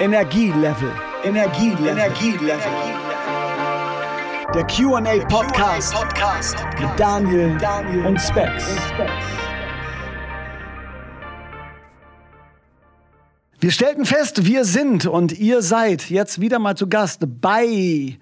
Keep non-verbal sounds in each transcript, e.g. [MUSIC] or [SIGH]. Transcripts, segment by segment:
Energielevel. Energielevel. Energielevel. Der QA Podcast, Podcast mit Daniel, Daniel und Specs. Wir stellten fest, wir sind und ihr seid jetzt wieder mal zu Gast bei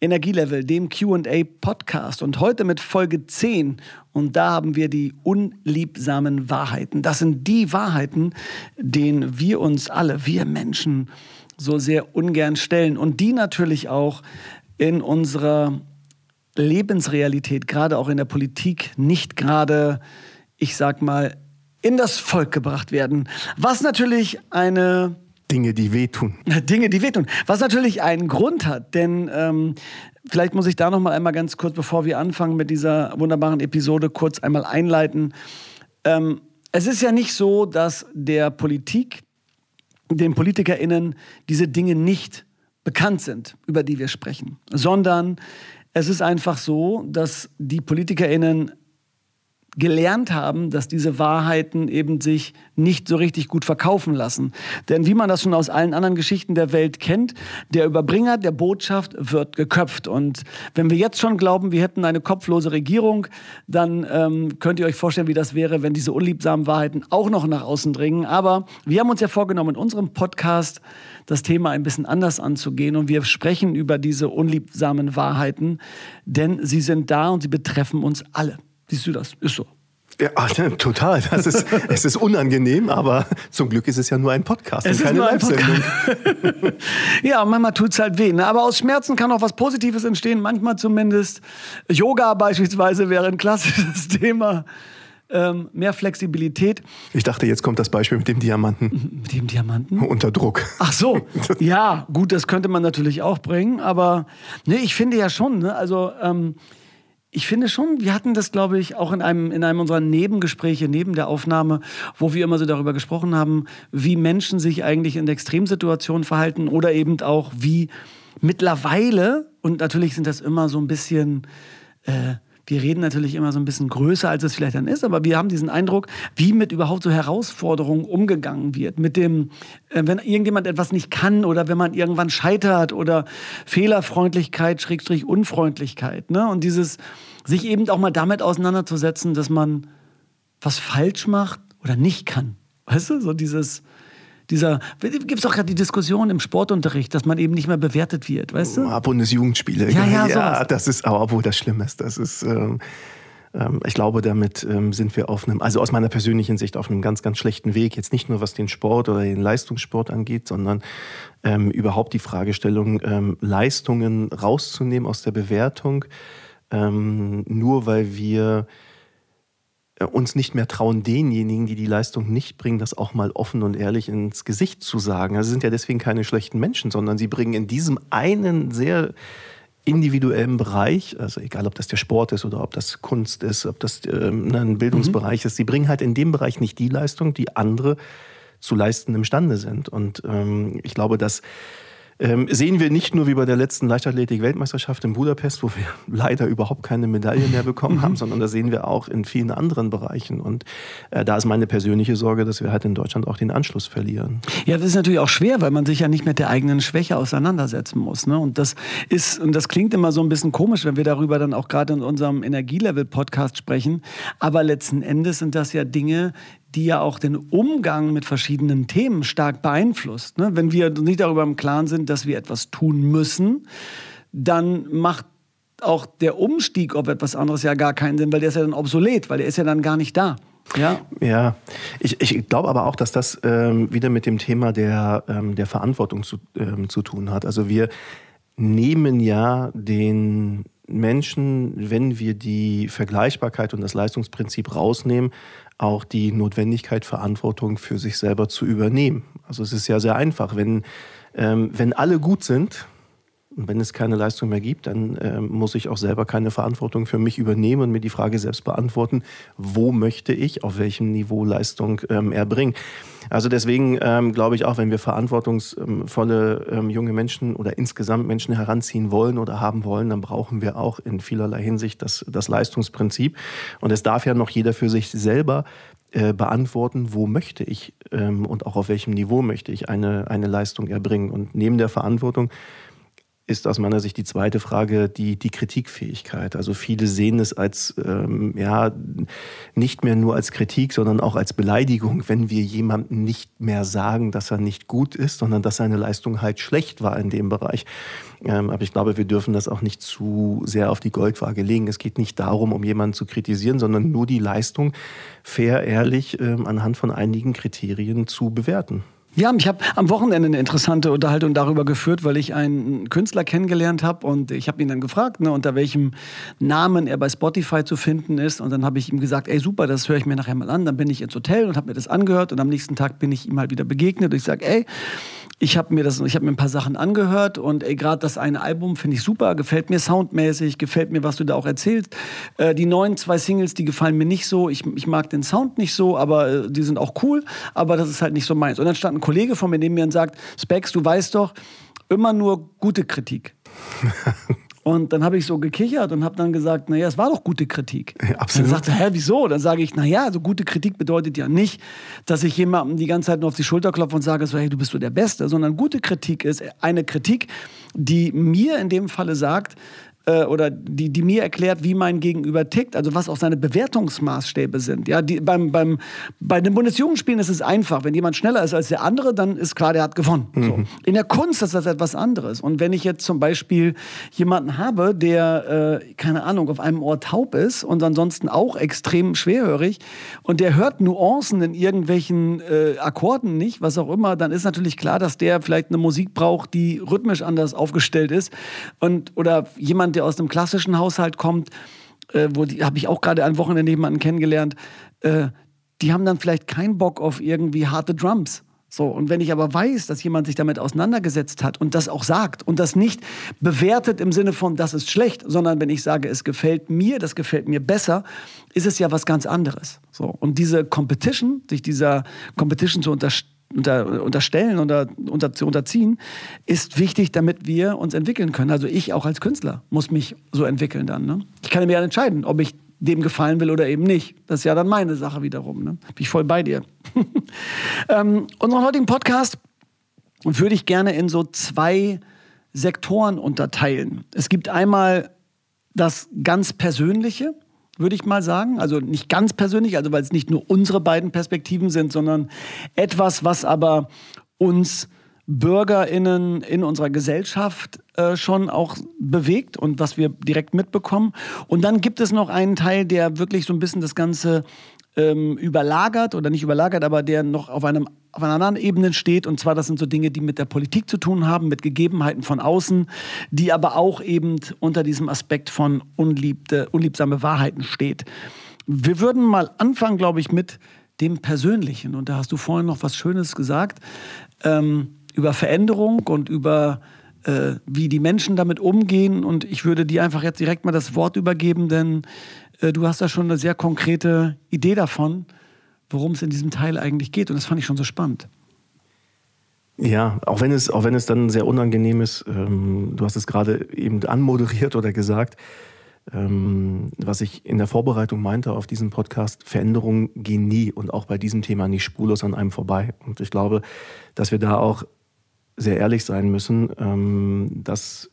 Energielevel, dem QA Podcast. Und heute mit Folge 10. Und da haben wir die unliebsamen Wahrheiten. Das sind die Wahrheiten, denen wir uns alle, wir Menschen, so sehr ungern stellen. Und die natürlich auch in unserer Lebensrealität, gerade auch in der Politik, nicht gerade, ich sag mal, in das Volk gebracht werden. Was natürlich eine Dinge, die wehtun. Dinge, die wehtun. Was natürlich einen Grund hat, denn ähm, vielleicht muss ich da noch mal einmal ganz kurz, bevor wir anfangen mit dieser wunderbaren Episode, kurz einmal einleiten. Ähm, es ist ja nicht so, dass der Politik, den PolitikerInnen diese Dinge nicht bekannt sind, über die wir sprechen, sondern es ist einfach so, dass die PolitikerInnen gelernt haben, dass diese Wahrheiten eben sich nicht so richtig gut verkaufen lassen. Denn wie man das schon aus allen anderen Geschichten der Welt kennt, der Überbringer der Botschaft wird geköpft. Und wenn wir jetzt schon glauben, wir hätten eine kopflose Regierung, dann ähm, könnt ihr euch vorstellen, wie das wäre, wenn diese unliebsamen Wahrheiten auch noch nach außen dringen. Aber wir haben uns ja vorgenommen, in unserem Podcast das Thema ein bisschen anders anzugehen. Und wir sprechen über diese unliebsamen Wahrheiten, denn sie sind da und sie betreffen uns alle. Siehst du das? Ist so. Ja, total. Das ist, [LAUGHS] es ist unangenehm, aber zum Glück ist es ja nur ein Podcast es und keine Live-Sendung. [LAUGHS] ja, manchmal tut es halt weh. Ne? Aber aus Schmerzen kann auch was Positives entstehen, manchmal zumindest. Yoga beispielsweise wäre ein klassisches [LAUGHS] Thema. Ähm, mehr Flexibilität. Ich dachte, jetzt kommt das Beispiel mit dem Diamanten. Mit dem Diamanten? Unter Druck. Ach so, ja, gut, das könnte man natürlich auch bringen, aber ne, ich finde ja schon, ne, also ähm, ich finde schon, wir hatten das, glaube ich, auch in einem, in einem unserer Nebengespräche, neben der Aufnahme, wo wir immer so darüber gesprochen haben, wie Menschen sich eigentlich in Extremsituationen verhalten oder eben auch wie mittlerweile, und natürlich sind das immer so ein bisschen äh, wir reden natürlich immer so ein bisschen größer, als es vielleicht dann ist, aber wir haben diesen Eindruck, wie mit überhaupt so Herausforderungen umgegangen wird. Mit dem, äh, wenn irgendjemand etwas nicht kann oder wenn man irgendwann scheitert oder Fehlerfreundlichkeit, Schrägstrich Unfreundlichkeit. Ne? Und dieses, sich eben auch mal damit auseinanderzusetzen, dass man was falsch macht oder nicht kann. Weißt du, so dieses, dieser, gibt es auch gerade die Diskussion im Sportunterricht, dass man eben nicht mehr bewertet wird, weißt du? Ah, Bundesjugendspiele. Ja, ja, ja das ist aber, wo das schlimm ist. Das ist, ähm, ähm, ich glaube, damit ähm, sind wir auf einem, also aus meiner persönlichen Sicht, auf einem ganz, ganz schlechten Weg. Jetzt nicht nur was den Sport oder den Leistungssport angeht, sondern ähm, überhaupt die Fragestellung, Leistungen rauszunehmen aus der Bewertung, ähm, nur weil wir äh, uns nicht mehr trauen, denjenigen, die die Leistung nicht bringen, das auch mal offen und ehrlich ins Gesicht zu sagen. Also sie sind ja deswegen keine schlechten Menschen, sondern sie bringen in diesem einen sehr individuellen Bereich, also egal ob das der Sport ist oder ob das Kunst ist, ob das ähm, ne, ein Bildungsbereich mhm. ist, sie bringen halt in dem Bereich nicht die Leistung, die andere zu leisten imstande sind. Und ähm, ich glaube, dass ähm, sehen wir nicht nur wie bei der letzten Leichtathletik-Weltmeisterschaft in Budapest, wo wir [LAUGHS] leider überhaupt keine Medaille mehr bekommen haben, sondern da sehen wir auch in vielen anderen Bereichen. Und äh, da ist meine persönliche Sorge, dass wir halt in Deutschland auch den Anschluss verlieren. Ja, das ist natürlich auch schwer, weil man sich ja nicht mit der eigenen Schwäche auseinandersetzen muss. Ne? Und das ist, und das klingt immer so ein bisschen komisch, wenn wir darüber dann auch gerade in unserem Energielevel-Podcast sprechen. Aber letzten Endes sind das ja Dinge, die ja auch den Umgang mit verschiedenen Themen stark beeinflusst. Ne? Wenn wir nicht darüber im Klaren sind, dass wir etwas tun müssen, dann macht auch der Umstieg auf etwas anderes ja gar keinen Sinn, weil der ist ja dann obsolet, weil der ist ja dann gar nicht da. Ja, ja. Ich, ich glaube aber auch, dass das ähm, wieder mit dem Thema der, ähm, der Verantwortung zu, ähm, zu tun hat. Also wir nehmen ja den Menschen, wenn wir die Vergleichbarkeit und das Leistungsprinzip rausnehmen, auch die Notwendigkeit, Verantwortung für sich selber zu übernehmen. Also es ist ja sehr einfach, wenn, ähm, wenn alle gut sind, und wenn es keine Leistung mehr gibt, dann äh, muss ich auch selber keine Verantwortung für mich übernehmen und mir die Frage selbst beantworten, wo möchte ich, auf welchem Niveau Leistung ähm, erbringen. Also deswegen ähm, glaube ich auch, wenn wir verantwortungsvolle ähm, junge Menschen oder insgesamt Menschen heranziehen wollen oder haben wollen, dann brauchen wir auch in vielerlei Hinsicht das, das Leistungsprinzip. Und es darf ja noch jeder für sich selber äh, beantworten, wo möchte ich ähm, und auch auf welchem Niveau möchte ich eine, eine Leistung erbringen. Und neben der Verantwortung ist aus meiner Sicht die zweite Frage die, die Kritikfähigkeit. Also viele sehen es als, ähm, ja, nicht mehr nur als Kritik, sondern auch als Beleidigung, wenn wir jemandem nicht mehr sagen, dass er nicht gut ist, sondern dass seine Leistung halt schlecht war in dem Bereich. Ähm, aber ich glaube, wir dürfen das auch nicht zu sehr auf die Goldwaage legen. Es geht nicht darum, um jemanden zu kritisieren, sondern nur die Leistung fair, ehrlich ähm, anhand von einigen Kriterien zu bewerten. Ja, ich habe am Wochenende eine interessante Unterhaltung darüber geführt, weil ich einen Künstler kennengelernt habe und ich habe ihn dann gefragt, ne, unter welchem Namen er bei Spotify zu finden ist. Und dann habe ich ihm gesagt, ey super, das höre ich mir nachher mal an. Dann bin ich ins Hotel und habe mir das angehört und am nächsten Tag bin ich ihm halt wieder begegnet und ich sage, ey, ich habe mir das, ich habe mir ein paar Sachen angehört und gerade das eine Album finde ich super, gefällt mir soundmäßig, gefällt mir, was du da auch erzählst. Äh, die neuen zwei Singles, die gefallen mir nicht so. Ich, ich mag den Sound nicht so, aber äh, die sind auch cool, aber das ist halt nicht so meins. Und dann stand ein Kollege von mir neben mir und sagt, Specs, du weißt doch, immer nur gute Kritik. [LAUGHS] Und dann habe ich so gekichert und habe dann gesagt, naja, es war doch gute Kritik. Ja, absolut. Dann sagte er, hä, wieso? Dann sage ich, naja, also gute Kritik bedeutet ja nicht, dass ich jemandem die ganze Zeit nur auf die Schulter klopfe und sage, so, hey, du bist so der Beste, sondern gute Kritik ist eine Kritik, die mir in dem Falle sagt, äh, oder die, die mir erklärt, wie mein Gegenüber tickt, also was auch seine Bewertungsmaßstäbe sind. Ja, die, beim, beim, bei den Bundesjugendspielen ist es einfach. Wenn jemand schneller ist als der andere, dann ist klar, der hat gewonnen. Mhm. So. In der Kunst ist das etwas anderes. Und wenn ich jetzt zum Beispiel jemanden habe, der, äh, keine Ahnung, auf einem Ohr taub ist und ansonsten auch extrem schwerhörig und der hört Nuancen in irgendwelchen äh, Akkorden nicht, was auch immer, dann ist natürlich klar, dass der vielleicht eine Musik braucht, die rhythmisch anders aufgestellt ist. Und, oder jemand, der aus einem klassischen Haushalt kommt, äh, wo die habe ich auch gerade ein Wochenende jemanden kennengelernt, äh, die haben dann vielleicht keinen Bock auf irgendwie harte Drums. So, und wenn ich aber weiß, dass jemand sich damit auseinandergesetzt hat und das auch sagt und das nicht bewertet im Sinne von, das ist schlecht, sondern wenn ich sage, es gefällt mir, das gefällt mir besser, ist es ja was ganz anderes. So, und diese Competition, sich dieser Competition zu unterstellen, unter, unterstellen oder unter, zu unterziehen, ist wichtig, damit wir uns entwickeln können. Also ich auch als Künstler muss mich so entwickeln dann. Ne? Ich kann mir ja entscheiden, ob ich dem gefallen will oder eben nicht. Das ist ja dann meine Sache wiederum. Ne? Bin ich voll bei dir. [LAUGHS] ähm, unseren heutigen Podcast würde ich gerne in so zwei Sektoren unterteilen. Es gibt einmal das ganz Persönliche, würde ich mal sagen. Also nicht ganz persönlich, also weil es nicht nur unsere beiden Perspektiven sind, sondern etwas, was aber uns BürgerInnen in unserer Gesellschaft äh, schon auch bewegt und was wir direkt mitbekommen. Und dann gibt es noch einen Teil, der wirklich so ein bisschen das Ganze ähm, überlagert oder nicht überlagert, aber der noch auf einem auf einer anderen Ebene steht. Und zwar, das sind so Dinge, die mit der Politik zu tun haben, mit Gegebenheiten von außen, die aber auch eben unter diesem Aspekt von unliebte, unliebsame Wahrheiten steht. Wir würden mal anfangen, glaube ich, mit dem Persönlichen. Und da hast du vorhin noch was Schönes gesagt ähm, über Veränderung und über äh, wie die Menschen damit umgehen. Und ich würde dir einfach jetzt direkt mal das Wort übergeben, denn du hast da schon eine sehr konkrete Idee davon, worum es in diesem Teil eigentlich geht. Und das fand ich schon so spannend. Ja, auch wenn es, auch wenn es dann sehr unangenehm ist, ähm, du hast es gerade eben anmoderiert oder gesagt, ähm, was ich in der Vorbereitung meinte auf diesen Podcast, Veränderungen gehen nie und auch bei diesem Thema nicht spurlos an einem vorbei. Und ich glaube, dass wir da auch sehr ehrlich sein müssen. Ähm, das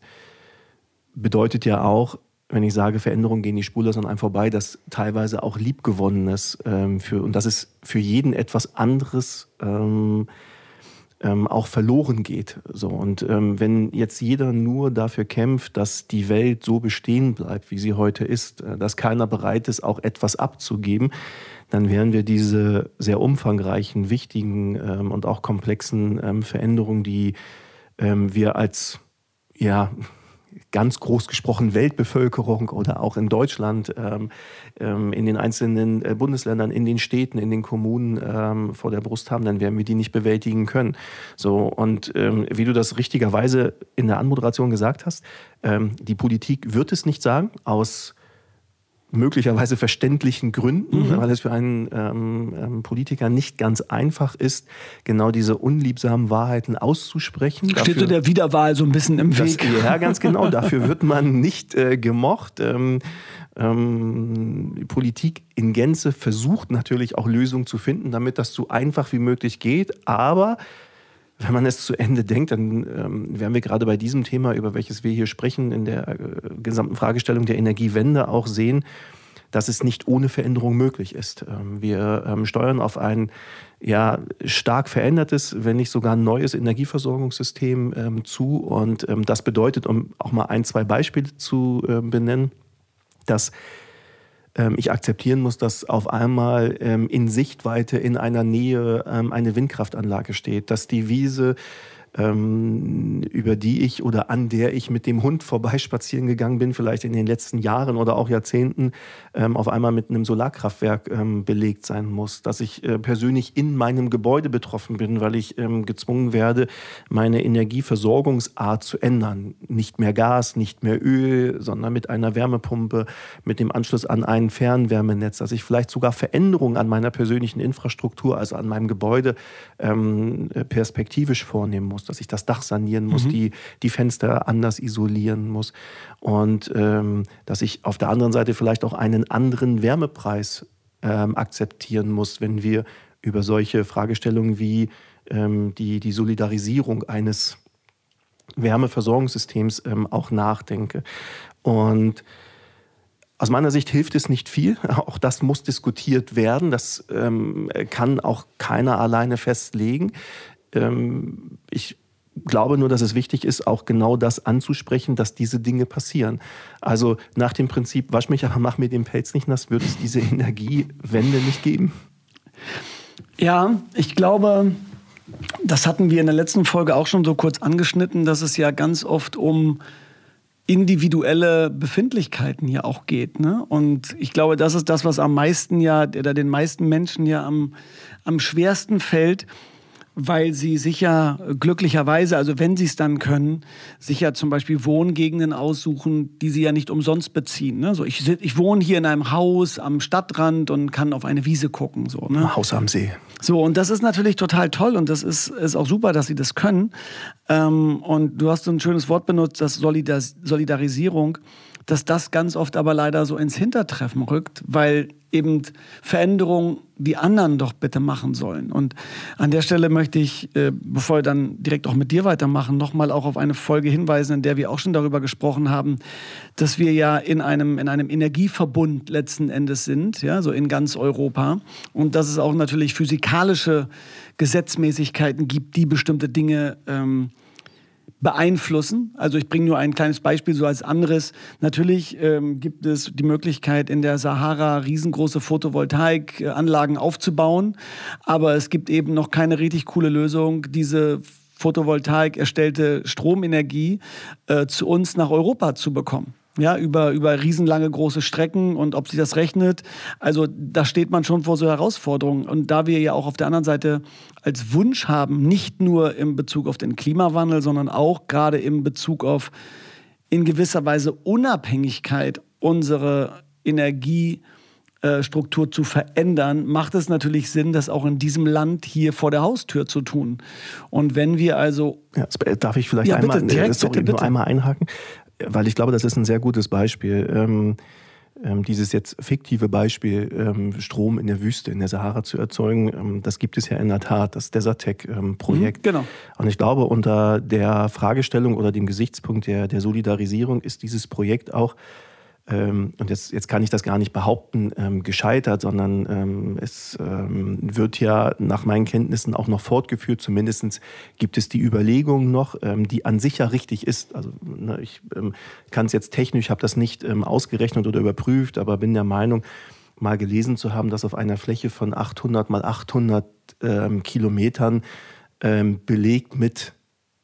bedeutet ja auch, wenn ich sage, Veränderungen gehen die spurlos an einem vorbei, dass teilweise auch Liebgewonnenes ähm, für, und dass es für jeden etwas anderes ähm, ähm, auch verloren geht. So, und ähm, wenn jetzt jeder nur dafür kämpft, dass die Welt so bestehen bleibt, wie sie heute ist, äh, dass keiner bereit ist, auch etwas abzugeben, dann werden wir diese sehr umfangreichen, wichtigen ähm, und auch komplexen ähm, Veränderungen, die wir als ja, ganz groß gesprochen Weltbevölkerung oder auch in Deutschland, ähm, ähm, in den einzelnen äh, Bundesländern, in den Städten, in den Kommunen ähm, vor der Brust haben, dann werden wir die nicht bewältigen können. So und ähm, wie du das richtigerweise in der Anmoderation gesagt hast, ähm, die Politik wird es nicht sagen aus möglicherweise verständlichen Gründen, mhm. weil es für einen ähm, ähm, Politiker nicht ganz einfach ist, genau diese unliebsamen Wahrheiten auszusprechen. Steht dafür, so der Wiederwahl so ein bisschen im Weg. Das, ja, ganz genau. [LAUGHS] Dafür wird man nicht äh, gemocht. Ähm, Ähm, die Politik in Gänze versucht natürlich auch Lösungen zu finden, damit das so einfach wie möglich geht. Aber wenn man es zu Ende denkt, dann ähm, werden wir gerade bei diesem Thema, über welches wir hier sprechen, in der äh, gesamten Fragestellung der Energiewende auch sehen, dass es nicht ohne Veränderung möglich ist. Ähm, wir ähm, steuern auf ein ja, stark verändertes, wenn nicht sogar neues Energieversorgungssystem ähm, zu. Und ähm, das bedeutet, um auch mal ein, zwei Beispiele zu äh, benennen, dass ich akzeptieren muss, dass auf einmal ähm, in Sichtweite in einer Nähe ähm, eine Windkraftanlage steht, dass die Wiese ähm, über die ich oder an der ich mit dem Hund vorbeispazieren gegangen bin, vielleicht in den letzten Jahren oder auch Jahrzehnten, ähm, auf einmal mit einem Solarkraftwerk ähm, belegt sein muss. Dass ich äh, persönlich in meinem Gebäude betroffen bin, weil ich ähm, gezwungen werde, meine Energieversorgungsart zu ändern. Nicht mehr Gas, nicht mehr Öl, sondern mit einer Wärmepumpe, mit dem Anschluss an ein Fernwärmenetz. Dass ich vielleicht sogar Veränderungen an meiner persönlichen Infrastruktur, also an meinem Gebäude, ähm, perspektivisch vornehmen muss dass ich das Dach sanieren muss, mhm. die, die Fenster anders isolieren muss und ähm, dass ich auf der anderen Seite vielleicht auch einen anderen Wärmepreis ähm, akzeptieren muss, wenn wir über solche Fragestellungen wie ähm, die, die Solidarisierung eines Wärmeversorgungssystems ähm, auch nachdenke. Und aus meiner Sicht hilft es nicht viel. [LAUGHS] Auch das muss diskutiert werden. Das ähm, kann auch keiner alleine festlegen. Ähm, ich glaube nur, dass es wichtig ist, auch genau das anzusprechen, dass diese Dinge passieren. Also nach dem Prinzip, wasch mich, aber [LAUGHS] mach mir den Pelz nicht nass, wird es diese Energiewende nicht geben? Ja, ich glaube, das hatten wir in der letzten Folge auch schon so kurz angeschnitten, dass es ja ganz oft um individuelle Befindlichkeiten hier auch geht. Ne? Und ich glaube, das ist das, was am meisten ja, oder den meisten Menschen ja am, am schwersten fällt, weil sie sicher glücklicherweise, also wenn sie es dann können, sicher zum Beispiel Wohngegenden aussuchen, die sie ja nicht umsonst beziehen. Ne? So, ich, ich wohne hier in einem Haus am Stadtrand und kann auf eine Wiese gucken. So, ne? Haus am See. So, und das ist natürlich total toll und das ist, ist auch super, dass sie das können. Ähm, und du hast so ein schönes Wort benutzt, das Solidar Solidarisierung dass das ganz oft aber leider so ins Hintertreffen rückt, weil eben Veränderungen die anderen doch bitte machen sollen. Und an der Stelle möchte ich, äh, bevor wir dann direkt auch mit dir weitermachen, nochmal auch auf eine Folge hinweisen, in der wir auch schon darüber gesprochen haben, dass wir ja in einem, in einem Energieverbund letzten Endes sind, ja, so in ganz Europa. Und dass es auch natürlich physikalische Gesetzmäßigkeiten gibt, die bestimmte Dinge ähm, beeinflussen. Also ich bringe nur ein kleines Beispiel so als anderes. Natürlich ähm, gibt es die Möglichkeit, in der Sahara riesengroße Photovoltaikanlagen aufzubauen, aber es gibt eben noch keine richtig coole Lösung, diese Photovoltaik erstellte Stromenergie äh, zu uns nach Europa zu bekommen ja, über, über riesenlange große Strecken und ob sich das rechnet. Also da steht man schon vor so Herausforderungen. Und da wir ja auch auf der anderen Seite als Wunsch haben, nicht nur im Bezug auf den Klimawandel, sondern auch gerade im Bezug auf in gewisser Weise Unabhängigkeit unsere Energiestruktur zu verändern, macht es natürlich Sinn, das auch in diesem Land hier vor der Haustür zu tun. Und wenn wir also. Ja, darf ich vielleicht ja, einmal, bitte, direkt, sorry, bitte, bitte. nur einmal einhaken? Weil ich glaube, das ist ein sehr gutes Beispiel. Ähm, ähm, dieses jetzt fiktive Beispiel, ähm, Strom in der Wüste, in der Sahara zu erzeugen, ähm, das gibt es ja in der Tat, das Desertec-Projekt. Mhm, genau. Und ich glaube, unter der Fragestellung oder dem Gesichtspunkt der, der Solidarisierung ist dieses Projekt auch ähm, und jetzt, jetzt kann ich das gar nicht behaupten, ähm, gescheitert, sondern ähm, es ähm, wird ja nach meinen Kenntnissen auch noch fortgeführt. Zumindest gibt es die Überlegung noch, ähm, die an sich ja richtig ist. Also ne, ich ähm, kann es jetzt technisch, habe das nicht ausgerechnet oder überprüft, aber bin der Meinung, mal gelesen zu haben, dass auf einer Fläche von 800 mal 800 Kilometern belegt mit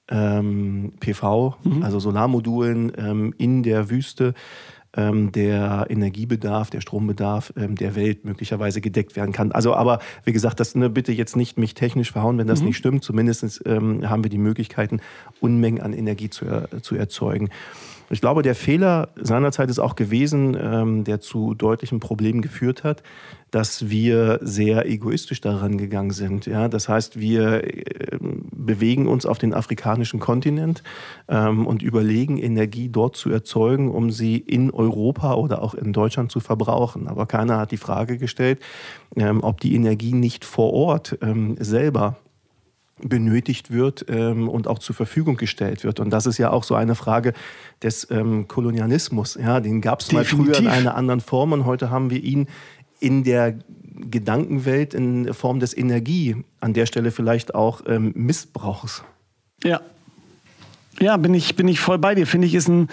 PV, mhm. also Solarmodulen in der Wüste, ähm, der Energiebedarf, der Strombedarf ähm, der Welt möglicherweise gedeckt werden kann. Also aber wie gesagt, das ne, bitte jetzt nicht mich technisch verhauen, wenn das mhm. nicht stimmt. Zumindest ähm, haben wir die Möglichkeiten, Unmengen an Energie zu, äh, zu erzeugen. Ich glaube, der Fehler seinerzeit ist auch gewesen, ähm, der zu deutlichen Problemen geführt hat, dass wir sehr egoistisch daran gegangen sind. Ja? Das heißt, wir äh, bewegen uns auf den afrikanischen Kontinent ähm, und überlegen, Energie dort zu erzeugen, um sie in Europa oder auch in Deutschland zu verbrauchen. Aber keiner hat die Frage gestellt, ähm, ob die Energie nicht vor Ort ähm, selber benötigt wird ähm, und auch zur Verfügung gestellt wird. Und das ist ja auch so eine Frage des ähm, Kolonialismus. Ja, den gab es mal früher in einer anderen Form und heute haben wir ihn in der Gedankenwelt in Form des Energie, an der Stelle vielleicht auch ähm, Missbrauchs. Ja, ja, bin ich, bin ich voll bei dir. Finde ich ist ein,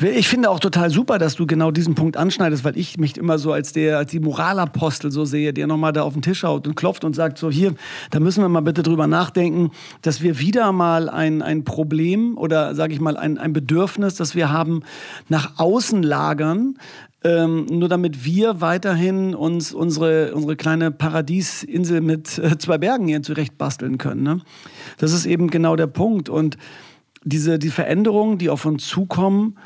ich finde auch total super, dass du genau diesen Punkt anschneidest, weil ich mich immer so als der, als die Moralapostel so sehe, der nochmal da auf den Tisch haut und klopft und sagt so, hier, da müssen wir mal bitte drüber nachdenken, dass wir wieder mal ein, ein Problem oder sage ich mal ein, ein Bedürfnis, das wir haben, nach außen lagern, ähm, nur damit wir weiterhin uns unsere, unsere kleine Paradiesinsel mit äh, zwei Bergen hier zurecht basteln können. Ne? Das ist eben genau der Punkt. Und diese die Veränderungen, die auf uns zukommen,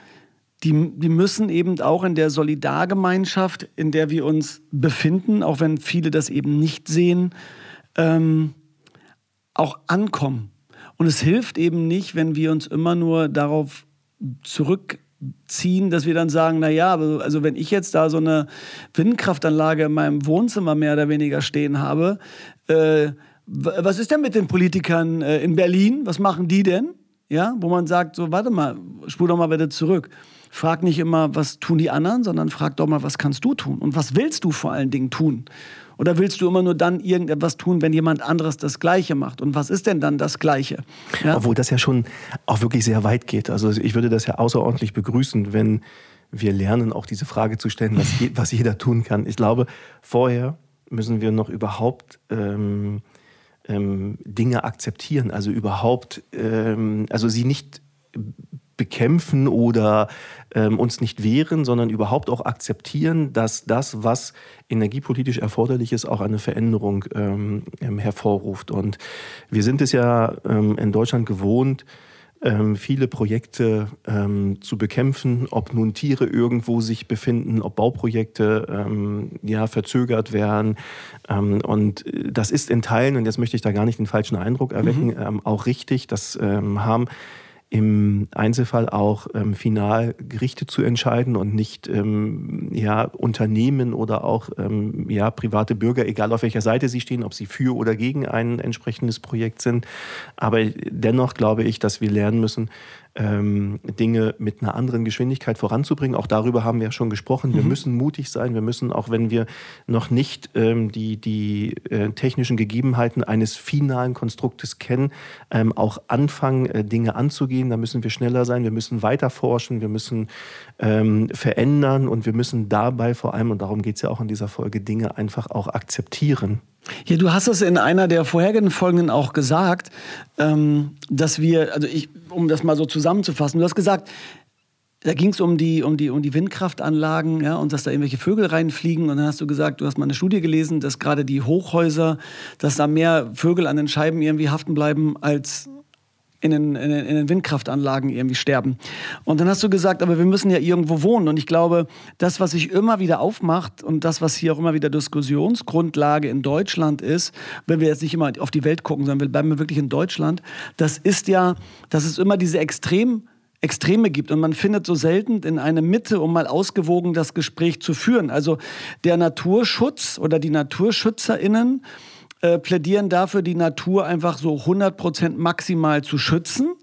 die, die müssen eben auch in der Solidargemeinschaft, in der wir uns befinden, auch wenn viele das eben nicht sehen, ähm, auch ankommen. Und es hilft eben nicht, wenn wir uns immer nur darauf zurückziehen, dass wir dann sagen, na ja, also wenn ich jetzt da so eine Windkraftanlage in meinem Wohnzimmer mehr oder weniger stehen habe, äh, was ist denn mit den Politikern äh, in Berlin? Was machen die denn? ja, wo man sagt, so, warte mal, spul doch mal bitte zurück. Frag nicht immer, was tun die anderen, sondern frag doch mal, was kannst du tun? Und was willst du vor allen Dingen tun? Oder willst du immer nur dann irgendetwas tun, wenn jemand anderes das Gleiche macht? Und was ist denn dann das Gleiche? Ja? Obwohl das ja schon auch wirklich sehr weit geht. Also ich würde das ja außerordentlich begrüßen, wenn wir lernen, auch diese Frage zu stellen, was, je, was jeder tun kann. Ich glaube, vorher müssen wir noch überhaupt ähm, ähm, Dinge akzeptieren, also überhaupt, ähm, also sie nicht bekämpfen oder ähm, uns nicht wehren, sondern überhaupt auch akzeptieren, dass das, was energiepolitisch erforderlich ist, auch eine Veränderung ähm, ähm hervorruft. Und wir sind es ja ähm, in Deutschland gewohnt, ähm, viele Projekte ähm, zu bekämpfen, ob nun Tiere irgendwo sich befinden, ob Bauprojekte ähm, ja, verzögert werden. Ähm, und das ist in Teilen, und jetzt möchte ich da gar nicht den falschen Eindruck erwecken, mhm. Ähm, auch richtig. Das haben im Einzelfall auch ähm, final Gerichte zu entscheiden und nicht ähm, ja, Unternehmen oder auch ähm, ja, private Bürger, egal auf welcher Seite sie stehen, ob sie für oder gegen ein entsprechendes Projekt sind. Aber dennoch glaube ich, dass wir lernen müssen, ähm, Dinge mit einer anderen Geschwindigkeit voranzubringen. Auch darüber haben wir ja schon gesprochen. Wir mhm. müssen mutig sein. Wir müssen, auch wenn wir noch nicht ähm, die, die äh, technischen Gegebenheiten eines finalen Konstruktes kennen, ähm, auch anfangen, äh, Dinge anzugehen. Da müssen wir schneller sein. Wir müssen weiter forschen. Wir müssen ähm, verändern und wir müssen dabei vor allem, und darum geht es ja auch in dieser Folge, Dinge einfach auch akzeptieren. Ja, du hast es in einer der vorherigen Folgen auch gesagt, ähm, dass wir, also ich, um das mal so zusammenzufassen, du hast gesagt, da ging es um die, um, die, um die Windkraftanlagen ja, und dass da irgendwelche Vögel reinfliegen. Und dann hast du gesagt, du hast mal eine Studie gelesen, dass gerade die Hochhäuser, dass da mehr Vögel an den Scheiben irgendwie haften bleiben als in den, in, den, in den Windkraftanlagen irgendwie sterben. Und dann hast du gesagt, aber wir müssen ja irgendwo wohnen. Und ich glaube, das, was sich immer wieder aufmacht und das, was hier auch immer wieder Diskussionsgrundlage in Deutschland ist, wenn wir jetzt nicht immer auf die Welt gucken, sondern wir bleiben wirklich in Deutschland, das ist ja, dass es immer diese extrem Extreme gibt und man findet so selten in eine Mitte, um mal ausgewogen das Gespräch zu führen. Also der Naturschutz oder die NaturschützerInnen äh, plädieren dafür, die Natur einfach so 100% maximal zu schützen.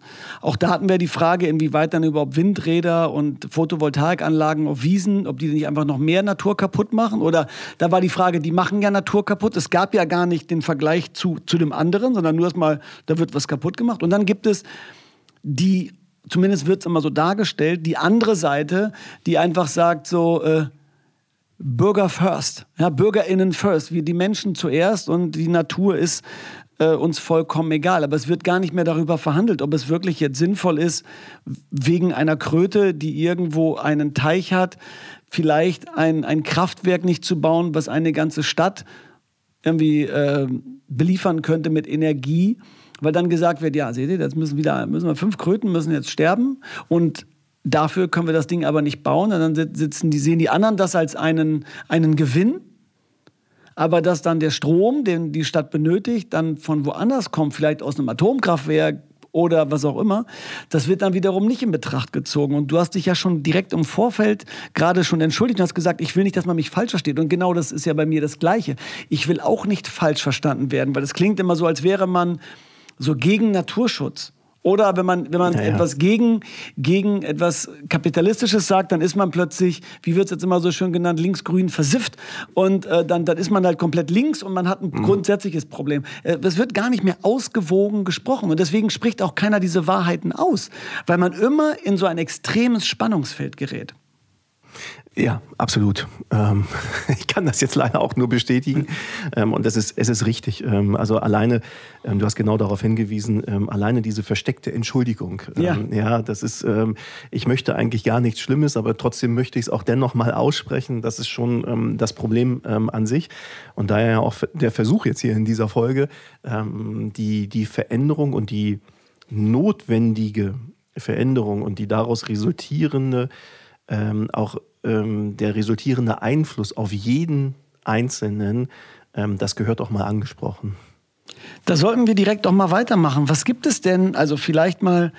Auch da hatten wir die Frage, inwieweit dann überhaupt Windräder und Photovoltaikanlagen auf Wiesen, ob die nicht einfach noch mehr Natur kaputt machen. Oder da war die Frage, die machen ja Natur kaputt. Es gab ja gar nicht den Vergleich zu, zu dem anderen, sondern nur erstmal, da wird was kaputt gemacht. Und dann gibt es die, zumindest wird es immer so dargestellt, die andere Seite, die einfach sagt so, äh, Bürger first, ja, BürgerInnen first, wie die Menschen zuerst und die Natur ist äh, uns vollkommen egal. Aber es wird gar nicht mehr darüber verhandelt, ob es wirklich jetzt sinnvoll ist, wegen einer Kröte, die irgendwo einen Teich hat, vielleicht ein, ein Kraftwerk nicht zu bauen, was eine ganze Stadt irgendwie äh, beliefern könnte mit Energie. Weil dann gesagt wird, ja, seht ihr, jetzt müssen wieder, müssen wir fünf Kröten müssen jetzt sterben. Und Dafür können wir das Ding aber nicht bauen. Und dann sitzen die, sehen die anderen das als einen, einen Gewinn. aber dass dann der Strom, den die Stadt benötigt, dann von woanders kommt, vielleicht aus einem Atomkraftwerk, oder was auch immer, das wird dann wiederum nicht in Betracht gezogen. Und du hast dich ja schon direkt im Vorfeld gerade schon entschuldigt und hast gesagt, ich will nicht, dass man mich falsch versteht. Und genau das ist ja bei mir das Gleiche. Ich will auch nicht falsch verstanden werden, weil es klingt immer so, als wäre man so gegen Naturschutz. Oder wenn man, wenn man ja, etwas gegen, gegen etwas Kapitalistisches sagt, dann ist man plötzlich, wie wird es jetzt immer so schön genannt, linksgrün versifft. Und äh, dann, dann ist man halt komplett links und man hat ein mhm. grundsätzliches Problem. Äh, es wird gar nicht mehr ausgewogen gesprochen. Und deswegen spricht auch keiner diese Wahrheiten aus, weil man immer in so ein extremes Spannungsfeld gerät. Ja, absolut. Ähm, [LAUGHS] ich kann das jetzt leider auch nur bestätigen. Ähm, und das ist, es ist richtig. Ähm, also alleine, ähm, du hast genau darauf hingewiesen, ähm, alleine diese versteckte Entschuldigung. Ja. Ähm, ja, das ist, ich möchte eigentlich gar nichts Schlimmes, aber trotzdem möchte ich es auch dennoch mal aussprechen. Das ist schon das Problem an sich. Und daher auch der Versuch jetzt hier in dieser Folge, die, die Veränderung und die notwendige Veränderung und die daraus resultierende auch ähm, der resultierende Einfluss auf jeden Einzelnen, ähm, das gehört auch mal angesprochen. Da sollten wir direkt auch mal weitermachen. Was gibt es denn, also vielleicht mal,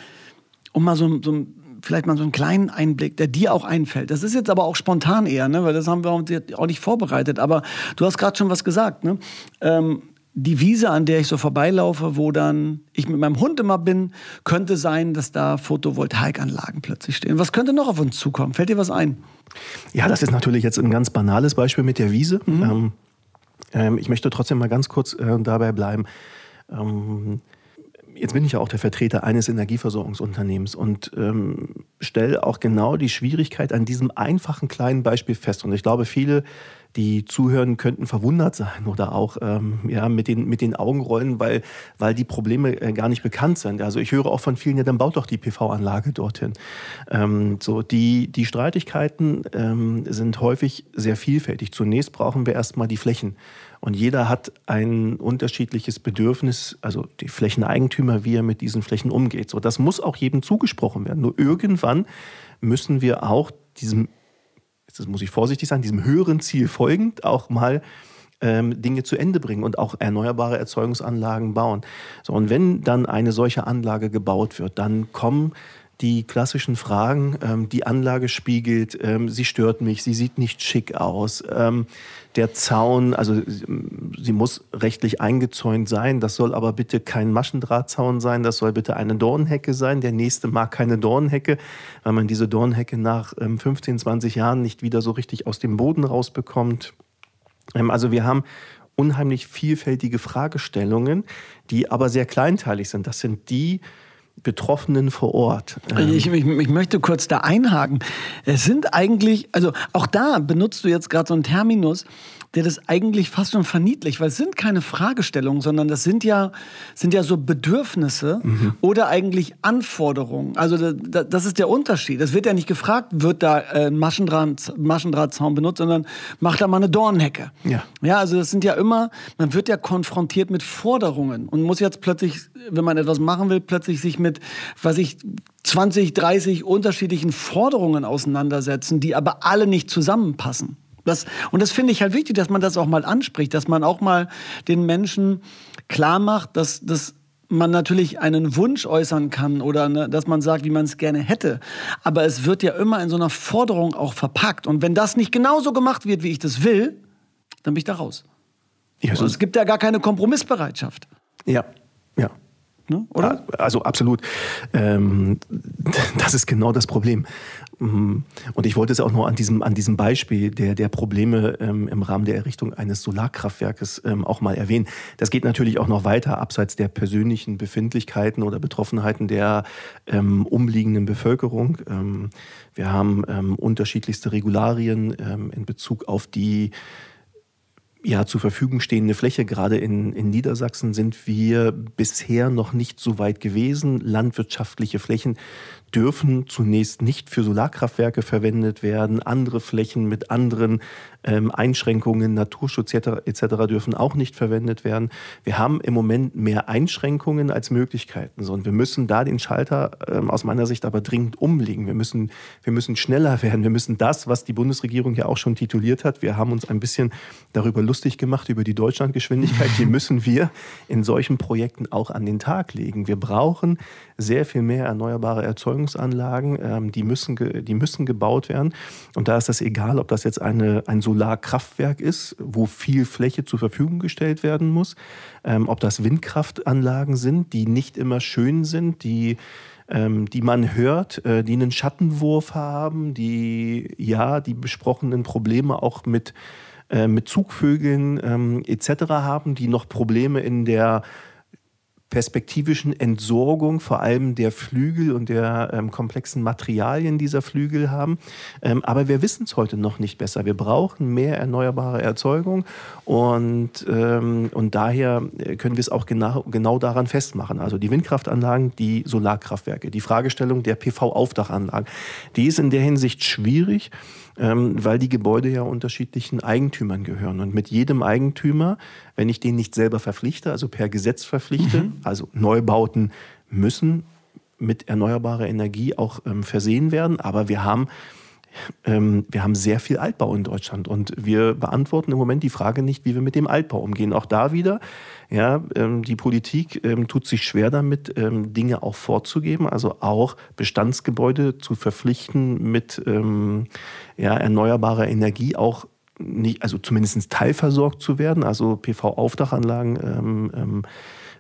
um mal so, so vielleicht mal so einen kleinen Einblick, der dir auch einfällt. Das ist jetzt aber auch spontan eher, ne? weil das haben wir auch nicht vorbereitet. Aber du hast gerade schon was gesagt. Ne? Ähm, die Wiese, an der ich so vorbeilaufe, wo dann ich mit meinem Hund immer bin, könnte sein, dass da Photovoltaikanlagen plötzlich stehen. Was könnte noch auf uns zukommen? Fällt dir was ein? Ja, das ist natürlich jetzt ein ganz banales Beispiel mit der Wiese. Mhm. Ähm, ähm, ich möchte trotzdem mal ganz kurz äh, dabei bleiben. Ähm, jetzt bin ich ja auch der Vertreter eines Energieversorgungsunternehmens und ähm, stelle auch genau die Schwierigkeit an diesem einfachen kleinen Beispiel fest. Und ich glaube, viele die zuhören, könnten verwundert sein oder auch ähm, ja, mit, den, mit den Augen rollen, weil, weil die Probleme äh, gar nicht bekannt sind. Also ich höre auch von vielen, ja, dann baut doch die PV-Anlage dorthin. Ähm, so, die, die Streitigkeiten ähm, sind häufig sehr vielfältig. Zunächst brauchen wir erstmal die Flächen. Und jeder hat ein unterschiedliches Bedürfnis, also die Flächeneigentümer, wie er mit diesen Flächen umgeht. So, das muss auch jedem zugesprochen werden. Nur irgendwann müssen wir auch diesem das muss ich vorsichtig sein, diesem höheren Ziel folgend auch mal ähm, Dinge zu Ende bringen und auch erneuerbare Erzeugungsanlagen bauen. So, und wenn dann eine solche Anlage gebaut wird, dann kommen die klassischen Fragen, ähm, die Anlage spiegelt, ähm, sie stört mich, sie sieht nicht schick aus, ähm, der Zaun, also sie muss rechtlich eingezäunt sein, das soll aber bitte kein Maschendrahtzaun sein, das soll bitte eine Dornhecke sein, der nächste mag keine Dornhecke, weil man diese Dornhecke nach 15, ähm, 20 Jahren nicht wieder so richtig aus dem Boden rausbekommt. Ähm, also wir haben unheimlich vielfältige Fragestellungen, die aber sehr kleinteilig sind. Das sind die, Betroffenen vor Ort. Ich, ich, ich, möchte kurz da einhaken. Es sind eigentlich, also auch da benutzt du jetzt gerade so einen Terminus, der das eigentlich fast schon verniedlicht, weil es sind keine Fragestellungen, sondern das sind ja, sind ja so Bedürfnisse mhm. oder eigentlich Anforderungen. Also da, das ist der Unterschied. Es wird ja nicht gefragt, wird da äh, ein Maschendraht, Maschendrahtzaun benutzt, sondern macht da mal eine Dornhecke. Ja. ja, also das sind ja immer, man wird ja konfrontiert mit Forderungen und muss jetzt plötzlich, wenn man etwas machen will, plötzlich sich mit, was ich, 20, 30 unterschiedlichen Forderungen auseinandersetzen, die aber alle nicht zusammenpassen. Das, und das finde ich halt wichtig, dass man das auch mal anspricht, dass man auch mal den Menschen klar macht, dass, dass man natürlich einen Wunsch äußern kann oder ne, dass man sagt, wie man es gerne hätte. Aber es wird ja immer in so einer Forderung auch verpackt. Und wenn das nicht genauso gemacht wird, wie ich das will, dann bin ich da raus. Ja, so es gibt ja gar keine Kompromissbereitschaft. Ja, ja. Ne? Oder? Also absolut. Ähm, [LAUGHS] das ist genau das Problem. Mhm. Und ich wollte es auch nur an diesem, an diesem Beispiel der, der Probleme ähm, im Rahmen der Errichtung eines Solarkraftwerkes ähm, auch mal erwähnen. Das geht natürlich auch noch weiter abseits der persönlichen Befindlichkeiten oder Betroffenheiten der ähm, umliegenden Bevölkerung. Ähm, wir haben ähm, unterschiedlichste Regularien ähm, in Bezug auf die ja, zur Verfügung stehende Fläche, gerade in, in Niedersachsen, sind wir bisher noch nicht so weit gewesen, landwirtschaftliche Flächen dürfen zunächst nicht für Solarkraftwerke verwendet werden. Andere Flächen mit anderen ähm, Einschränkungen, Naturschutz etc. dürfen auch nicht verwendet werden. Wir haben im Moment mehr Einschränkungen als Möglichkeiten. So, und wir müssen da den Schalter ähm, aus meiner Sicht aber dringend umlegen. Wir müssen, wir müssen schneller [LAUGHS] werden. Wir müssen das, was die Bundesregierung ja auch schon tituliert hat. Wir haben uns ein bisschen darüber lustig gemacht, über die Deutschlandgeschwindigkeit. Die [LAUGHS] müssen wir in solchen Projekten auch an den Tag legen. Wir brauchen sehr viel mehr erneuerbare Erzeugungsanlagen. Ähm, die, müssen die müssen gebaut werden. Und da ist das egal, ob das jetzt eine, ein Solarkraftwerk ist, wo viel Fläche zur Verfügung gestellt werden muss, ähm, ob das Windkraftanlagen sind, die nicht immer schön sind, die ähm, die man hört, äh, die einen Schattenwurf haben, die ja die besprochenen Probleme auch mit, äh, mit Zugvögeln ähm, etc. haben, die noch Probleme in der perspektivischen Entsorgung vor allem der Flügel und der ähm, komplexen Materialien dieser Flügel haben. Ähm, aber wir wissen es heute noch nicht besser. Wir brauchen mehr erneuerbare Erzeugung und, ähm, und daher äh, können wir es auch genau, genau daran festmachen. Also die Windkraftanlagen, die Solarkraftwerke, die Fragestellung der PV-Aufdachanlagen, die ist in der Hinsicht schwierig ähm, weil die Gebäude ja unterschiedlichen Eigentümern gehören. Und mit jedem Eigentümer, wenn ich den nicht selber verpflichte, also per Gesetz verpflichte, mhm. also Neubauten müssen mit erneuerbarer Energie auch ähm, versehen werden. Aber wir haben ähm, wir haben sehr viel Altbau in Deutschland und wir beantworten im Moment die Frage nicht, wie wir mit dem Altbau umgehen. Auch da wieder, ja, ähm, die Politik ähm, tut sich schwer damit, ähm, Dinge auch vorzugeben, also auch Bestandsgebäude zu verpflichten mit ähm, ja, erneuerbarer Energie auch nicht, also zumindest teilversorgt zu werden, also PV-Aufdachanlagen ähm,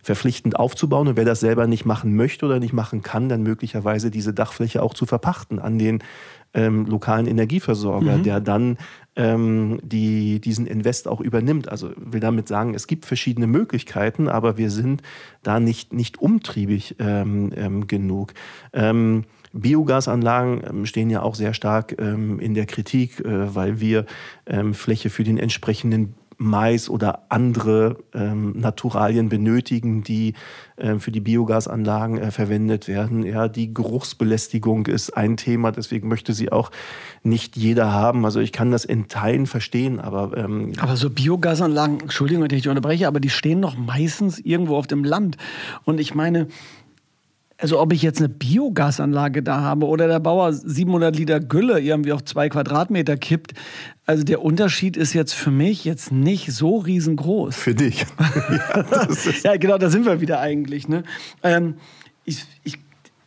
verpflichtend aufzubauen und wer das selber nicht machen möchte oder nicht machen kann, dann möglicherweise diese Dachfläche auch zu verpachten an den ähm, lokalen Energieversorger, mhm. der dann ähm, die, diesen Invest auch übernimmt. Also will damit sagen, es gibt verschiedene Möglichkeiten, aber wir sind da nicht, nicht umtriebig ähm, ähm genug. Ähm, Biogasanlagen ähm, stehen ja auch sehr stark in der Kritik, äh, weil wir Fläche für den entsprechenden Mais oder andere ähm, Naturalien benötigen, die äh, für die Biogasanlagen äh, verwendet werden. Ja, die Geruchsbelästigung ist ein Thema, deswegen möchte sie auch nicht jeder haben. Also ich kann das in Teilen verstehen, aber ähm aber so Biogasanlagen, Entschuldigung, wenn ich unterbreche, aber die stehen noch meistens irgendwo auf dem Land. Und ich meine, also ob ich jetzt eine Biogasanlage da habe oder der Bauer 700 Liter Gülle irgendwie auf zwei Quadratmeter kippt, also der Unterschied ist jetzt für mich jetzt nicht so riesengroß. Für dich. [LAUGHS] ja, ja, genau, da sind wir wieder eigentlich. Ne? Ähm, ich, ich,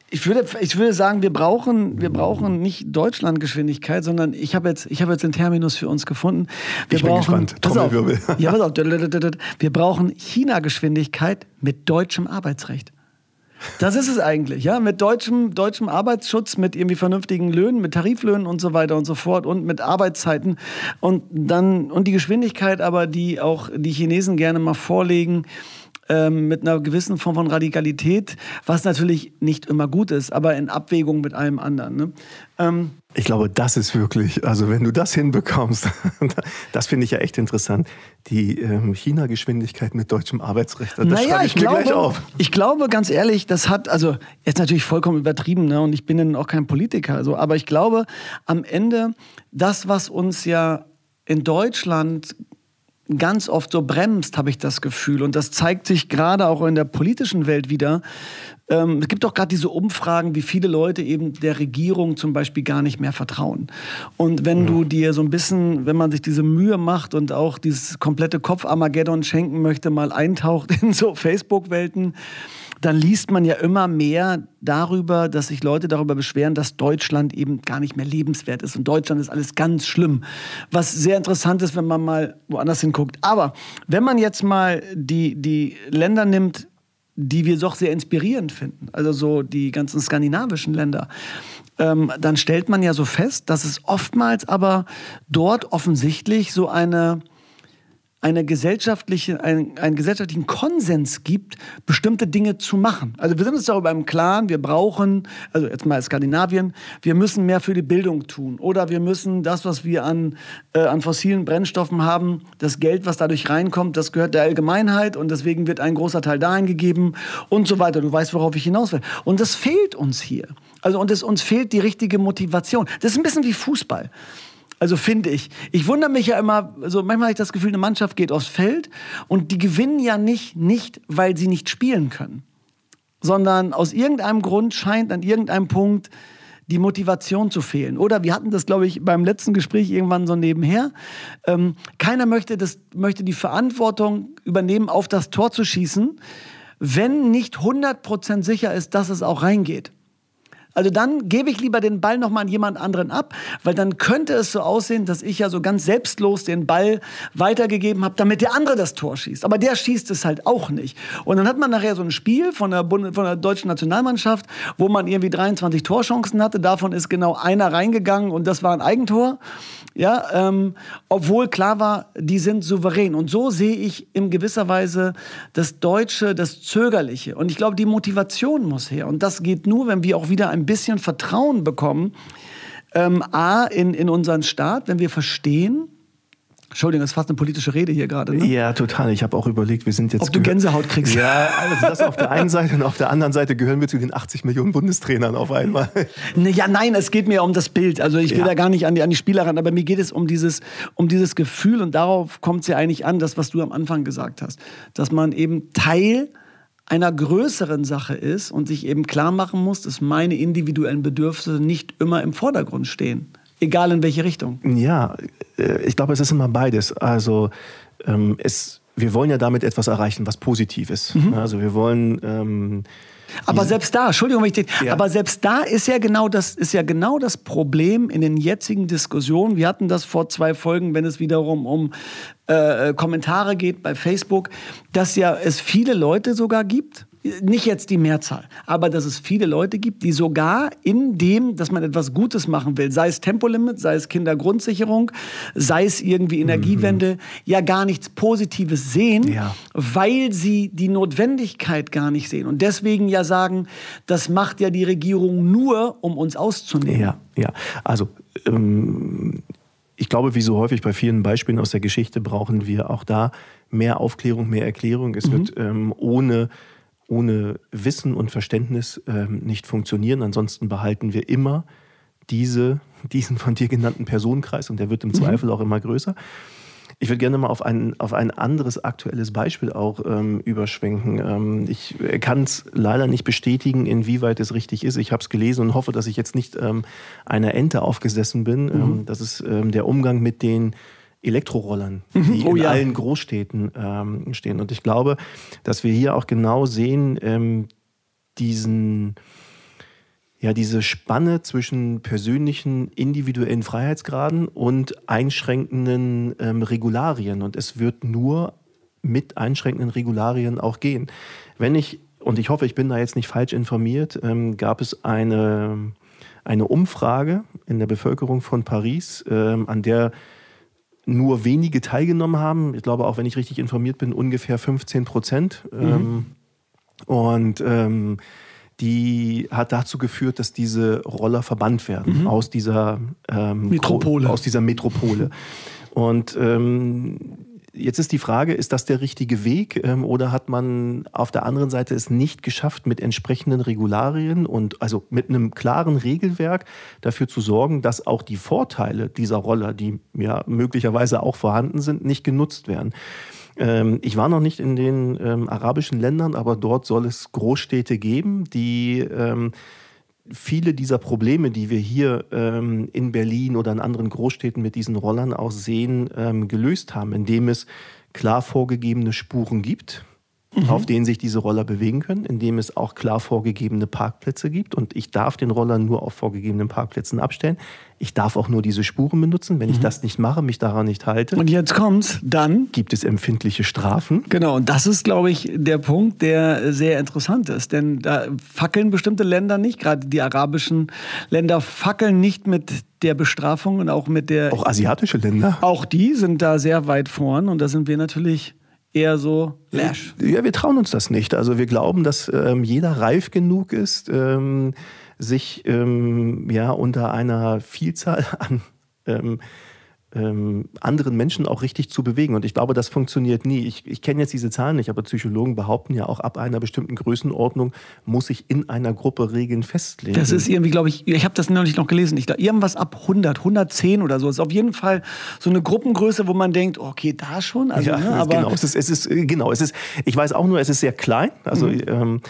ich, würde, ich würde sagen, wir brauchen, wir brauchen nicht Deutschlandgeschwindigkeit, sondern ich habe jetzt, hab jetzt den Terminus für uns gefunden. Wir ich bin brauchen, gespannt. Trommelwirbel. Ja, pass auf. Wir brauchen China-Geschwindigkeit mit deutschem Arbeitsrecht. Das ist es eigentlich, ja, mit deutschem, deutschem Arbeitsschutz, mit irgendwie vernünftigen Löhnen, mit Tariflöhnen und so weiter und so fort und mit Arbeitszeiten. Und dann und die Geschwindigkeit aber, die auch die Chinesen gerne mal vorlegen, ähm, mit einer gewissen Form von Radikalität, was natürlich nicht immer gut ist, aber in Abwägung mit allem anderen. Ne? Ähm, ich glaube, das ist wirklich, also wenn du das hinbekommst, [LAUGHS] das finde ich ja echt interessant. Die ähm, China-Geschwindigkeit mit deutschem Arbeitsrecht, das naja, schreibe ich, ich mir glaube, gleich auf. Ich glaube, ganz ehrlich, das hat, also jetzt natürlich vollkommen übertrieben, ne? und ich bin dann auch kein Politiker, also, aber ich glaube, am Ende, das, was uns ja in Deutschland ganz oft so bremst, habe ich das Gefühl. Und das zeigt sich gerade auch in der politischen Welt wieder. Ähm, es gibt doch gerade diese Umfragen, wie viele Leute eben der Regierung zum Beispiel gar nicht mehr vertrauen. Und wenn mhm. du dir so ein bisschen, wenn man sich diese Mühe macht und auch dieses komplette Kopf-Armageddon schenken möchte, mal eintaucht [LAUGHS] in so Facebook-Welten, dann liest man ja immer mehr darüber, dass sich Leute darüber beschweren, dass Deutschland eben gar nicht mehr lebenswert ist. Und Deutschland ist alles ganz schlimm. Was sehr interessant ist, wenn man mal woanders hinguckt. Aber wenn man jetzt mal die, die Länder nimmt, die wir doch sehr inspirierend finden, also so die ganzen skandinavischen Länder, ähm, dann stellt man ja so fest, dass es oftmals aber dort offensichtlich so eine eine gesellschaftliche, ein, einen gesellschaftlichen Konsens gibt, bestimmte Dinge zu machen. Also wir sind uns darüber im Klaren, wir brauchen, also jetzt mal Skandinavien, wir müssen mehr für die Bildung tun. Oder wir müssen das, was wir an, äh, an fossilen Brennstoffen haben, das Geld, was dadurch reinkommt, das gehört der Allgemeinheit und deswegen wird ein großer Teil dahin gegeben und so weiter. Du weißt, worauf ich hinaus will. Und das fehlt uns hier. Also und es, uns fehlt die richtige Motivation. Das ist ein bisschen wie Fußball. Also finde ich. Ich wundere mich ja immer, so manchmal habe ich das Gefühl, eine Mannschaft geht aufs Feld und die gewinnen ja nicht, nicht, weil sie nicht spielen können, sondern aus irgendeinem Grund scheint an irgendeinem Punkt die Motivation zu fehlen. Oder wir hatten das, glaube ich, beim letzten Gespräch irgendwann so nebenher. Ähm, keiner möchte, das, möchte die Verantwortung übernehmen, auf das Tor zu schießen, wenn nicht 100% sicher ist, dass es auch reingeht. Also dann gebe ich lieber den Ball nochmal an jemand anderen ab, weil dann könnte es so aussehen, dass ich ja so ganz selbstlos den Ball weitergegeben habe, damit der andere das Tor schießt. Aber der schießt es halt auch nicht. Und dann hat man nachher so ein Spiel von der, Bund von der deutschen Nationalmannschaft, wo man irgendwie 23 Torchancen hatte. Davon ist genau einer reingegangen und das war ein Eigentor. Ja, ähm, obwohl klar war, die sind souverän. Und so sehe ich in gewisser Weise das Deutsche, das Zögerliche. Und ich glaube, die Motivation muss her. Und das geht nur, wenn wir auch wieder ein bisschen Vertrauen bekommen. Ähm, A, in, in unseren Staat, wenn wir verstehen, Entschuldigung, das ist fast eine politische Rede hier gerade. Ne? Ja, total. Ich habe auch überlegt, wir sind jetzt. Ob du Gänsehaut kriegst. Ja, also das auf der einen Seite und auf der anderen Seite gehören wir zu den 80 Millionen Bundestrainern auf einmal. Ne, ja, nein, es geht mir um das Bild. Also ich will ja. da gar nicht an die, an die Spieler ran, aber mir geht es um dieses, um dieses Gefühl und darauf kommt es ja eigentlich an, das, was du am Anfang gesagt hast. Dass man eben Teil einer größeren Sache ist und sich eben klar machen muss, dass meine individuellen Bedürfnisse nicht immer im Vordergrund stehen. Egal in welche Richtung. Ja, äh, ich glaube, es ist immer beides. Also ähm, es, wir wollen ja damit etwas erreichen, was positiv ist. Mhm. Also wir wollen ähm, aber selbst da, Entschuldigung, wenn ich ja. aber selbst da ist ja genau das ist ja genau das Problem in den jetzigen Diskussionen. Wir hatten das vor zwei Folgen, wenn es wiederum um äh, Kommentare geht bei Facebook, dass ja es viele Leute sogar gibt, nicht jetzt die Mehrzahl, aber dass es viele Leute gibt, die sogar in dem, dass man etwas Gutes machen will, sei es Tempolimit, sei es Kindergrundsicherung, sei es irgendwie Energiewende, mhm. ja gar nichts Positives sehen, ja. weil sie die Notwendigkeit gar nicht sehen und deswegen ja sagen, das macht ja die Regierung nur, um uns auszunehmen. Ja, ja. Also ähm, ich glaube, wie so häufig bei vielen Beispielen aus der Geschichte brauchen wir auch da mehr Aufklärung, mehr Erklärung. Es mhm. wird ähm, ohne ohne Wissen und Verständnis ähm, nicht funktionieren. Ansonsten behalten wir immer diese, [LAUGHS] diesen von dir genannten Personenkreis und der wird im mhm. Zweifel auch immer größer. Ich würde gerne mal auf ein, auf ein anderes aktuelles Beispiel auch ähm, überschwenken. Ähm, ich kann es leider nicht bestätigen, inwieweit es richtig ist. Ich habe es gelesen und hoffe, dass ich jetzt nicht ähm, einer Ente aufgesessen bin. Mhm. Ähm, das ist ähm, der Umgang mit den Elektrorollern, [LAUGHS] die oh, in ja. allen Großstädten ähm, stehen. Und ich glaube, dass wir hier auch genau sehen, ähm, diesen, ja, diese Spanne zwischen persönlichen, individuellen Freiheitsgraden und einschränkenden ähm, Regularien. Und es wird nur mit einschränkenden Regularien auch gehen. Wenn ich, und ich hoffe, ich bin da jetzt nicht falsch informiert, ähm, gab es eine, eine Umfrage in der Bevölkerung von Paris, ähm, an der nur wenige teilgenommen haben. Ich glaube, auch wenn ich richtig informiert bin, ungefähr 15 Prozent. Mhm. Ähm, und ähm, die hat dazu geführt, dass diese Roller verbannt werden mhm. aus dieser ähm, Metropole. Aus dieser Metropole. Und ähm, Jetzt ist die Frage, ist das der richtige Weg ähm, oder hat man auf der anderen Seite es nicht geschafft, mit entsprechenden Regularien und also mit einem klaren Regelwerk dafür zu sorgen, dass auch die Vorteile dieser Roller, die ja möglicherweise auch vorhanden sind, nicht genutzt werden? Ähm, ich war noch nicht in den ähm, arabischen Ländern, aber dort soll es Großstädte geben, die viele dieser Probleme, die wir hier ähm, in Berlin oder in anderen Großstädten mit diesen Rollern auch sehen, ähm, gelöst haben, indem es klar vorgegebene Spuren gibt, mhm. auf denen sich diese Roller bewegen können, indem es auch klar vorgegebene Parkplätze gibt. Und ich darf den Roller nur auf vorgegebenen Parkplätzen abstellen. Ich darf auch nur diese Spuren benutzen. Wenn mhm. ich das nicht mache, mich daran nicht halte. Und jetzt kommt's, dann gibt es empfindliche Strafen. Genau, und das ist, glaube ich, der Punkt, der sehr interessant ist. Denn da fackeln bestimmte Länder nicht, gerade die arabischen Länder fackeln nicht mit der Bestrafung und auch mit der. Auch asiatische Länder. Auch die sind da sehr weit vorn und da sind wir natürlich eher so lash. Ja, wir trauen uns das nicht. Also wir glauben, dass ähm, jeder reif genug ist, ähm, sich ähm, ja unter einer Vielzahl [LAUGHS] an ähm, anderen Menschen auch richtig zu bewegen. Und ich glaube, das funktioniert nie. Ich, ich kenne jetzt diese Zahlen nicht, aber Psychologen behaupten ja auch, ab einer bestimmten Größenordnung muss ich in einer Gruppe Regeln festlegen. Das ist irgendwie, glaube ich, ich habe das neulich noch gelesen, ich glaube, irgendwas ab 100, 110 oder so. Das ist auf jeden Fall so eine Gruppengröße, wo man denkt, okay, da schon. Also, ja, ne, aber genau, es ist, es ist, äh, genau, es ist, ich weiß auch nur, es ist sehr klein, also, mhm. ähm,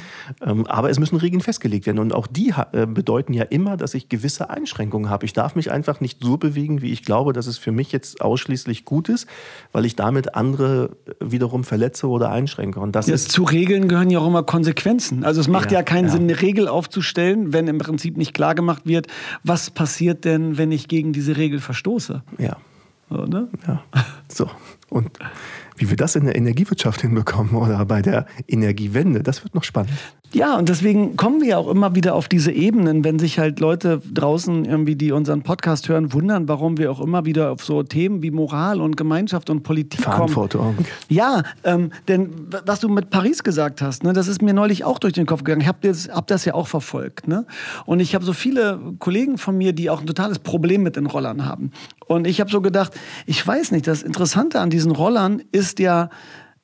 ähm, aber es müssen Regeln festgelegt werden. Und auch die äh, bedeuten ja immer, dass ich gewisse Einschränkungen habe. Ich darf mich einfach nicht so bewegen, wie ich glaube, dass es für mich jetzt ausschließlich gut ist, weil ich damit andere wiederum verletze oder einschränke. Und das ja, ist zu Regeln gehören ja auch immer Konsequenzen. Also es macht ja, ja keinen ja. Sinn, eine Regel aufzustellen, wenn im Prinzip nicht klar gemacht wird, was passiert denn, wenn ich gegen diese Regel verstoße. Ja. So, ne? ja. so. Und wie wir das in der Energiewirtschaft hinbekommen oder bei der Energiewende, das wird noch spannend. Ja, und deswegen kommen wir ja auch immer wieder auf diese Ebenen, wenn sich halt Leute draußen irgendwie, die unseren Podcast hören, wundern, warum wir auch immer wieder auf so Themen wie Moral und Gemeinschaft und Politik Verantwortung. kommen. Verantwortung. Ja, ähm, denn was du mit Paris gesagt hast, ne, das ist mir neulich auch durch den Kopf gegangen. Ich habe das, hab das ja auch verfolgt. Ne? Und ich habe so viele Kollegen von mir, die auch ein totales Problem mit den Rollern haben. Und ich habe so gedacht, ich weiß nicht, das Interessante an diesen Rollern ist ja,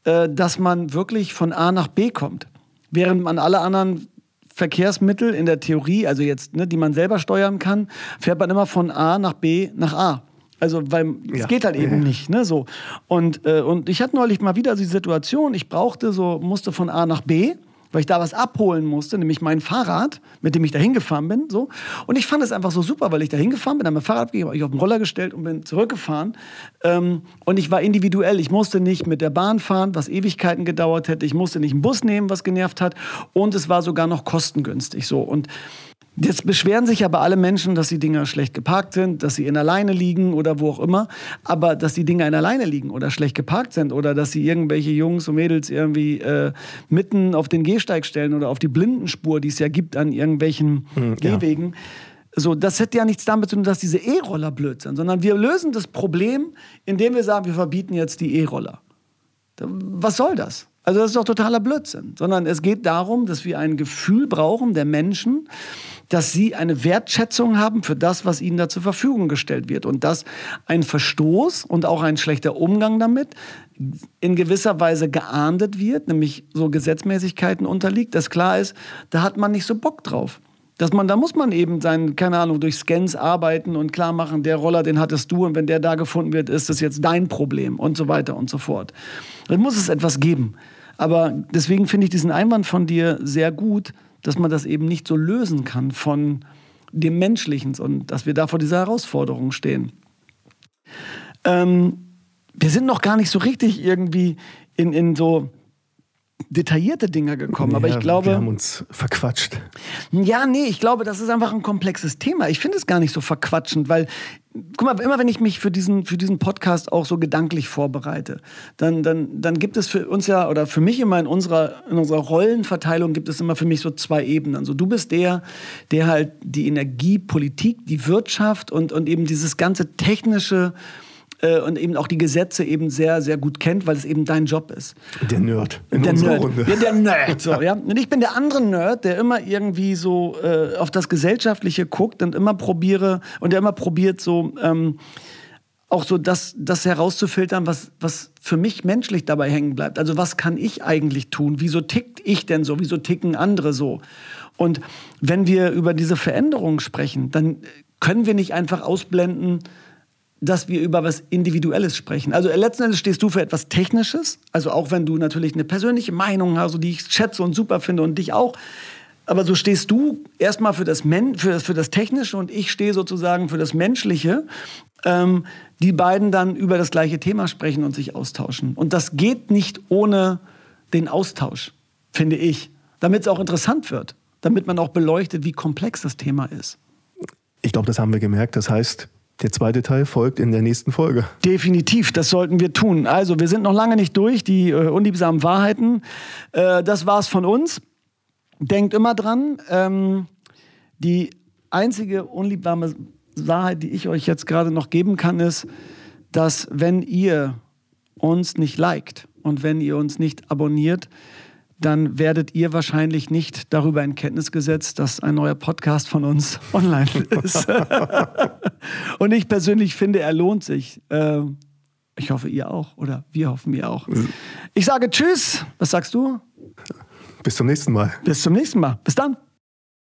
äh, dass man wirklich von A nach B kommt. Während man alle anderen Verkehrsmittel in der Theorie, also jetzt, ne, die man selber steuern kann, fährt man immer von A nach B nach A. Also, weil es ja. geht halt eben ja. nicht, ne, so. Und, äh, und ich hatte neulich mal wieder die Situation, ich brauchte so, musste von A nach B weil ich da was abholen musste, nämlich mein Fahrrad, mit dem ich da hingefahren bin. So. Und ich fand es einfach so super, weil ich da hingefahren bin, habe mein Fahrrad gegeben, ich auf den Roller gestellt und bin zurückgefahren. Ähm, und ich war individuell. Ich musste nicht mit der Bahn fahren, was Ewigkeiten gedauert hätte. Ich musste nicht einen Bus nehmen, was genervt hat. Und es war sogar noch kostengünstig. So. Und Jetzt beschweren sich aber alle Menschen, dass die Dinger schlecht geparkt sind, dass sie in der Leine liegen oder wo auch immer. Aber dass die Dinger in der Leine liegen oder schlecht geparkt sind oder dass sie irgendwelche Jungs und Mädels irgendwie äh, mitten auf den Gehsteig stellen oder auf die Blindenspur, die es ja gibt an irgendwelchen mhm, Gehwegen. Ja. So, das hätte ja nichts damit zu tun, dass diese E-Roller blöd sind, sondern wir lösen das Problem, indem wir sagen, wir verbieten jetzt die E-Roller. Was soll das? Also das ist doch totaler Blödsinn, sondern es geht darum, dass wir ein Gefühl brauchen der Menschen, dass sie eine Wertschätzung haben für das, was ihnen da zur Verfügung gestellt wird. Und dass ein Verstoß und auch ein schlechter Umgang damit in gewisser Weise geahndet wird, nämlich so Gesetzmäßigkeiten unterliegt, dass klar ist, da hat man nicht so Bock drauf. Dass man, da muss man eben sein, keine Ahnung, durch Scans arbeiten und klar machen, der Roller, den hattest du und wenn der da gefunden wird, ist das jetzt dein Problem und so weiter und so fort. Dann muss es etwas geben. Aber deswegen finde ich diesen Einwand von dir sehr gut, dass man das eben nicht so lösen kann von dem Menschlichen und dass wir da vor dieser Herausforderung stehen. Ähm, wir sind noch gar nicht so richtig irgendwie in, in so detaillierte Dinge gekommen. Ja, aber ich glaube. Wir haben uns verquatscht. Ja, nee, ich glaube, das ist einfach ein komplexes Thema. Ich finde es gar nicht so verquatschend, weil, guck mal, immer wenn ich mich für diesen, für diesen Podcast auch so gedanklich vorbereite, dann, dann, dann gibt es für uns ja, oder für mich immer in unserer, in unserer Rollenverteilung gibt es immer für mich so zwei Ebenen. Also du bist der, der halt die Energiepolitik, die Wirtschaft und, und eben dieses ganze technische äh, und eben auch die Gesetze eben sehr, sehr gut kennt, weil es eben dein Job ist. Der Nerd in der Nerd. Runde. Ja, der Nerd. [LAUGHS] So, ja. Und ich bin der andere Nerd, der immer irgendwie so äh, auf das Gesellschaftliche guckt und immer probiere und der immer probiert so ähm, auch so das, das herauszufiltern, was, was für mich menschlich dabei hängen bleibt. Also was kann ich eigentlich tun? Wieso tickt ich denn so? Wieso ticken andere so? Und wenn wir über diese Veränderungen sprechen, dann können wir nicht einfach ausblenden, dass wir über was Individuelles sprechen. Also letzten Endes stehst du für etwas Technisches, also auch wenn du natürlich eine persönliche Meinung hast, die ich schätze und super finde und dich auch. Aber so stehst du erstmal für das, für, für das Technische und ich stehe sozusagen für das Menschliche. Ähm, die beiden dann über das gleiche Thema sprechen und sich austauschen. Und das geht nicht ohne den Austausch, finde ich, damit es auch interessant wird, damit man auch beleuchtet, wie komplex das Thema ist. Ich glaube, das haben wir gemerkt. Das heißt, der zweite Teil folgt in der nächsten Folge. Definitiv, das sollten wir tun. Also, wir sind noch lange nicht durch, die äh, unliebsamen Wahrheiten. Äh, das war's von uns. Denkt immer dran, ähm, die einzige unliebsame Wahrheit, die ich euch jetzt gerade noch geben kann, ist, dass wenn ihr uns nicht liked und wenn ihr uns nicht abonniert, dann werdet ihr wahrscheinlich nicht darüber in Kenntnis gesetzt, dass ein neuer Podcast von uns [LAUGHS] online ist. [LAUGHS] Und ich persönlich finde, er lohnt sich. Ähm, ich hoffe, ihr auch. Oder wir hoffen, ihr auch. Ich sage Tschüss. Was sagst du? Bis zum nächsten Mal. Bis zum nächsten Mal. Bis dann.